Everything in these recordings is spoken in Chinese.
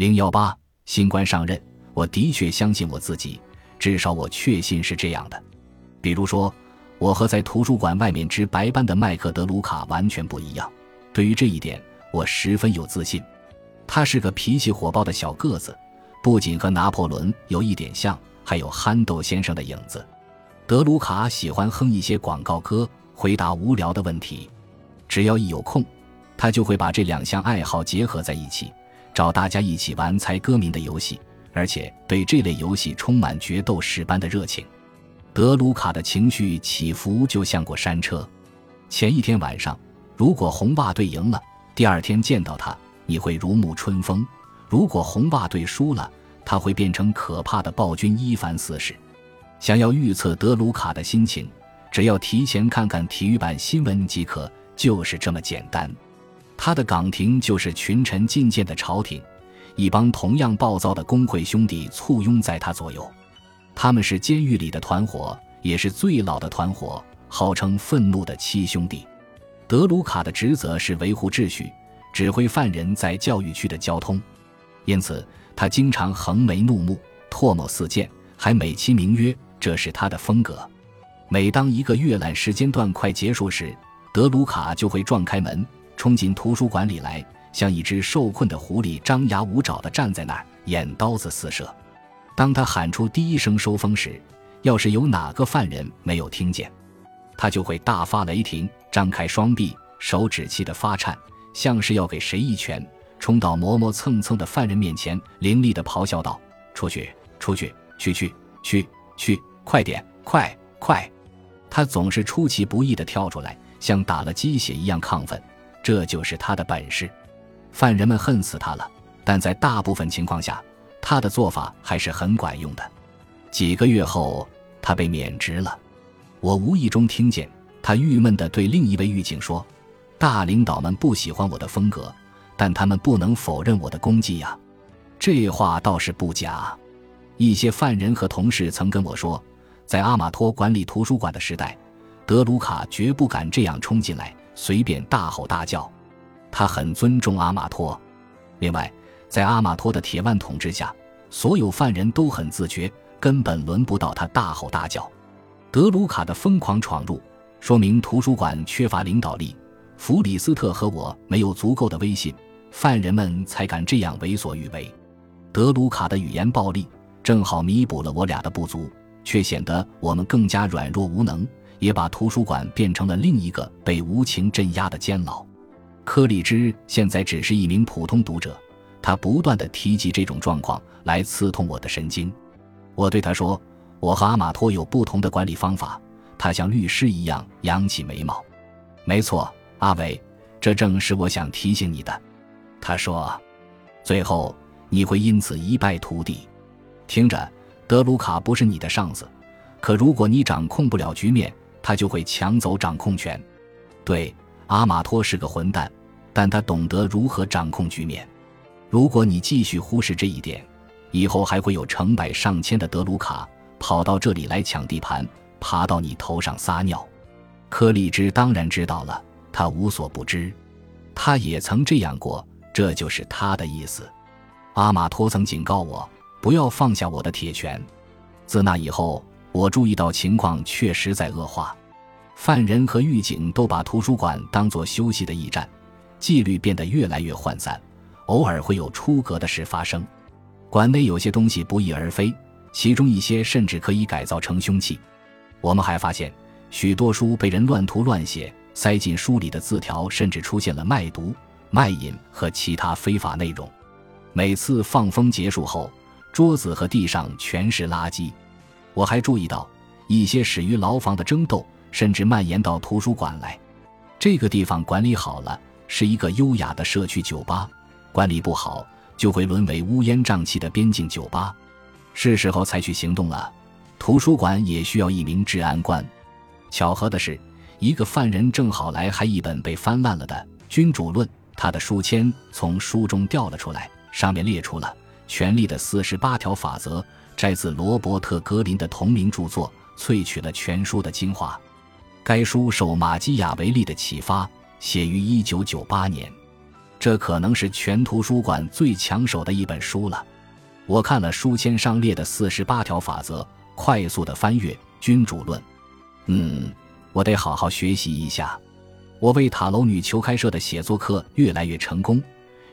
零幺八，新官上任，我的确相信我自己，至少我确信是这样的。比如说，我和在图书馆外面值白班的麦克德鲁卡完全不一样。对于这一点，我十分有自信。他是个脾气火爆的小个子，不仅和拿破仑有一点像，还有憨豆先生的影子。德鲁卡喜欢哼一些广告歌，回答无聊的问题。只要一有空，他就会把这两项爱好结合在一起，找大家一起玩猜歌名的游戏，而且对这类游戏充满决斗士般的热情。德鲁卡的情绪起伏就像过山车。前一天晚上，如果红袜队赢了，第二天见到他，你会如沐春风；如果红袜队输了，他会变成可怕的暴君伊凡四世。想要预测德鲁卡的心情，只要提前看看体育版新闻即可，就是这么简单。他的岗亭就是群臣觐见的朝廷，一帮同样暴躁的工会兄弟簇拥在他左右。他们是监狱里的团伙，也是最老的团伙，号称“愤怒的七兄弟”。德鲁卡的职责是维护秩序，指挥犯人在教育区的交通，因此他经常横眉怒目、唾沫四溅，还美其名曰这是他的风格。每当一个阅览时间段快结束时，德鲁卡就会撞开门，冲进图书馆里来，像一只受困的狐狸，张牙舞爪地站在那儿，眼刀子四射。当他喊出第一声收风时，要是有哪个犯人没有听见，他就会大发雷霆，张开双臂，手指气得发颤，像是要给谁一拳，冲到磨磨蹭蹭的犯人面前，凌厉地咆哮道：“出去，出去，去去去去，快点，快快！”他总是出其不意地跳出来，像打了鸡血一样亢奋，这就是他的本事。犯人们恨死他了，但在大部分情况下。他的做法还是很管用的。几个月后，他被免职了。我无意中听见他郁闷地对另一位狱警说：“大领导们不喜欢我的风格，但他们不能否认我的功绩呀。”这话倒是不假。一些犯人和同事曾跟我说，在阿马托管理图书馆的时代，德鲁卡绝不敢这样冲进来，随便大吼大叫。他很尊重阿马托。另外，在阿马托的铁腕统治下，所有犯人都很自觉，根本轮不到他大吼大叫。德鲁卡的疯狂闯入，说明图书馆缺乏领导力。弗里斯特和我没有足够的威信，犯人们才敢这样为所欲为。德鲁卡的语言暴力正好弥补了我俩的不足，却显得我们更加软弱无能，也把图书馆变成了另一个被无情镇压的监牢。柯里芝现在只是一名普通读者。他不断的提及这种状况来刺痛我的神经。我对他说：“我和阿马托有不同的管理方法。”他像律师一样扬起眉毛。“没错，阿伟，这正是我想提醒你的。”他说：“最后你会因此一败涂地。听着，德鲁卡不是你的上司，可如果你掌控不了局面，他就会抢走掌控权。对，阿马托是个混蛋，但他懂得如何掌控局面。”如果你继续忽视这一点，以后还会有成百上千的德鲁卡跑到这里来抢地盘，爬到你头上撒尿。柯利芝当然知道了，他无所不知，他也曾这样过，这就是他的意思。阿马托曾警告我不要放下我的铁拳。自那以后，我注意到情况确实在恶化，犯人和狱警都把图书馆当作休息的驿站，纪律变得越来越涣散。偶尔会有出格的事发生，馆内有些东西不翼而飞，其中一些甚至可以改造成凶器。我们还发现，许多书被人乱涂乱写，塞进书里的字条甚至出现了卖毒、卖淫和其他非法内容。每次放风结束后，桌子和地上全是垃圾。我还注意到，一些始于牢房的争斗甚至蔓延到图书馆来。这个地方管理好了，是一个优雅的社区酒吧。管理不好，就会沦为乌烟瘴气的边境酒吧。是时候采取行动了。图书馆也需要一名治安官。巧合的是，一个犯人正好来，还一本被翻烂了的《君主论》。他的书签从书中掉了出来，上面列出了权力的四十八条法则，摘自罗伯特·格林的同名著作，萃取了全书的精华。该书受马基雅维利的启发，写于一九九八年。这可能是全图书馆最抢手的一本书了。我看了书签上列的四十八条法则，快速的翻阅《君主论》。嗯，我得好好学习一下。我为塔楼女球开设的写作课越来越成功，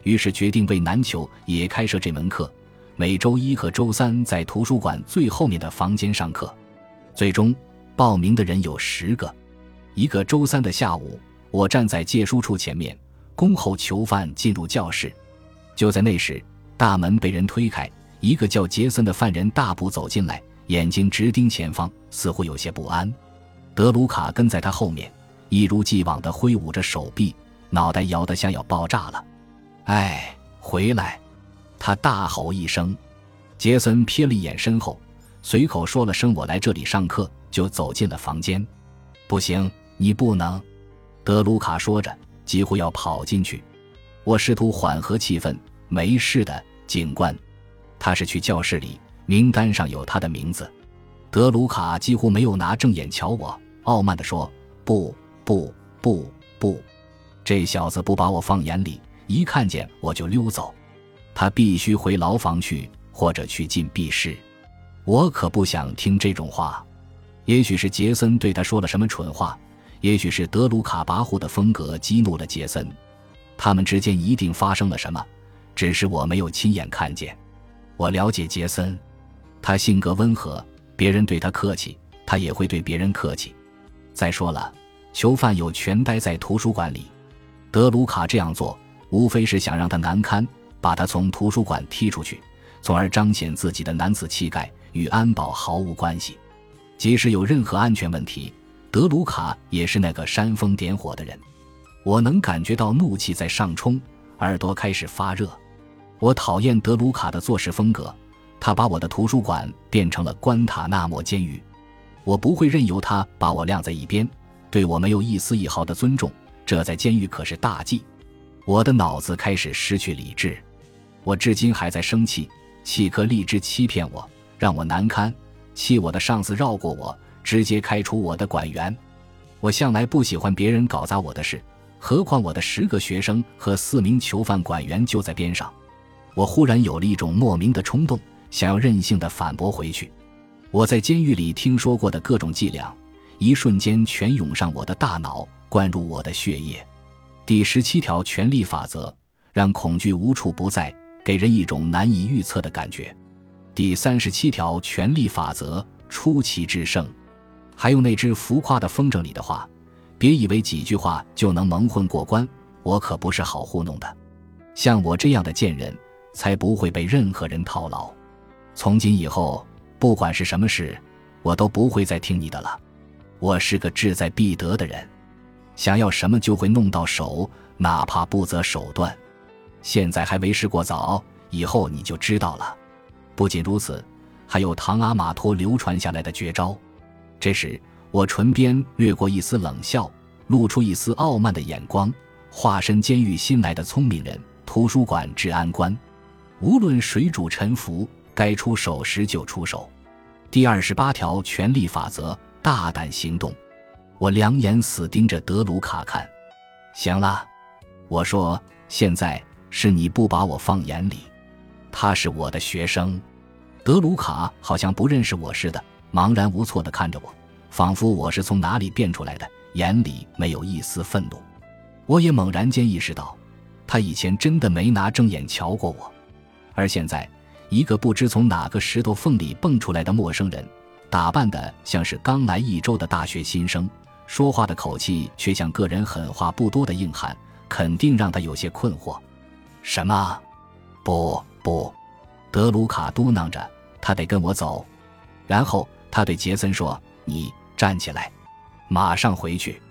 于是决定为男球也开设这门课。每周一和周三在图书馆最后面的房间上课。最终报名的人有十个。一个周三的下午，我站在借书处前面，恭候囚犯进入教室。就在那时，大门被人推开。一个叫杰森的犯人大步走进来，眼睛直盯前方，似乎有些不安。德鲁卡跟在他后面，一如既往地挥舞着手臂，脑袋摇得像要爆炸了。“哎，回来！”他大吼一声。杰森瞥了一眼身后，随口说了声“我来这里上课”，就走进了房间。“不行，你不能！”德鲁卡说着，几乎要跑进去。我试图缓和气氛，“没事的，警官。”他是去教室里，名单上有他的名字。德鲁卡几乎没有拿正眼瞧我，傲慢地说：“不，不，不，不，这小子不把我放眼里，一看见我就溜走。他必须回牢房去，或者去禁闭室。我可不想听这种话。也许是杰森对他说了什么蠢话，也许是德鲁卡跋扈的风格激怒了杰森。他们之间一定发生了什么，只是我没有亲眼看见。”我了解杰森，他性格温和，别人对他客气，他也会对别人客气。再说了，囚犯有权待在图书馆里，德鲁卡这样做无非是想让他难堪，把他从图书馆踢出去，从而彰显自己的男子气概，与安保毫无关系。即使有任何安全问题，德鲁卡也是那个煽风点火的人。我能感觉到怒气在上冲，耳朵开始发热。我讨厌德鲁卡的做事风格，他把我的图书馆变成了关塔那摩监狱。我不会任由他把我晾在一边，对我没有一丝一毫的尊重，这在监狱可是大忌。我的脑子开始失去理智，我至今还在生气，气可立志欺骗我，让我难堪，气我的上司绕过我，直接开除我的管员。我向来不喜欢别人搞砸我的事，何况我的十个学生和四名囚犯管员就在边上。我忽然有了一种莫名的冲动，想要任性的反驳回去。我在监狱里听说过的各种伎俩，一瞬间全涌上我的大脑，灌入我的血液。第十七条权力法则，让恐惧无处不在，给人一种难以预测的感觉。第三十七条权力法则，出奇制胜。还有那只浮夸的风筝里的话，别以为几句话就能蒙混过关，我可不是好糊弄的。像我这样的贱人。才不会被任何人套牢。从今以后，不管是什么事，我都不会再听你的了。我是个志在必得的人，想要什么就会弄到手，哪怕不择手段。现在还为时过早，以后你就知道了。不仅如此，还有唐阿玛托流传下来的绝招。这时，我唇边掠过一丝冷笑，露出一丝傲慢的眼光，化身监狱新来的聪明人——图书馆治安官。无论水主沉浮，该出手时就出手。第二十八条权力法则：大胆行动。我两眼死盯着德鲁卡看。行了，我说，现在是你不把我放眼里。他是我的学生。德鲁卡好像不认识我似的，茫然无措地看着我，仿佛我是从哪里变出来的，眼里没有一丝愤怒。我也猛然间意识到，他以前真的没拿正眼瞧过我。而现在，一个不知从哪个石头缝里蹦出来的陌生人，打扮的像是刚来一周的大学新生，说话的口气却像个人狠话不多的硬汉，肯定让他有些困惑。什么？不不，德鲁卡嘟囔着，他得跟我走。然后他对杰森说：“你站起来，马上回去。”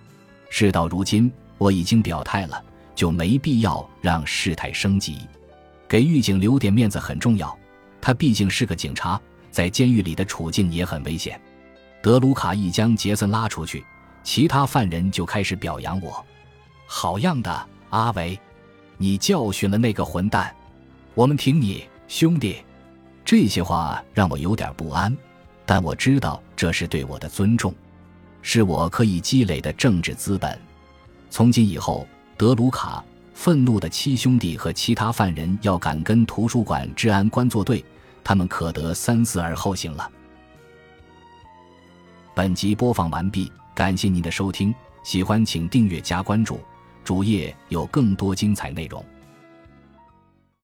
事到如今，我已经表态了，就没必要让事态升级。给狱警留点面子很重要，他毕竟是个警察，在监狱里的处境也很危险。德鲁卡一将杰森拉出去，其他犯人就开始表扬我：“好样的，阿维，你教训了那个混蛋，我们挺你，兄弟。”这些话让我有点不安，但我知道这是对我的尊重，是我可以积累的政治资本。从今以后，德鲁卡。愤怒的七兄弟和其他犯人要敢跟图书馆治安官作对，他们可得三思而后行了。本集播放完毕，感谢您的收听，喜欢请订阅加关注，主页有更多精彩内容。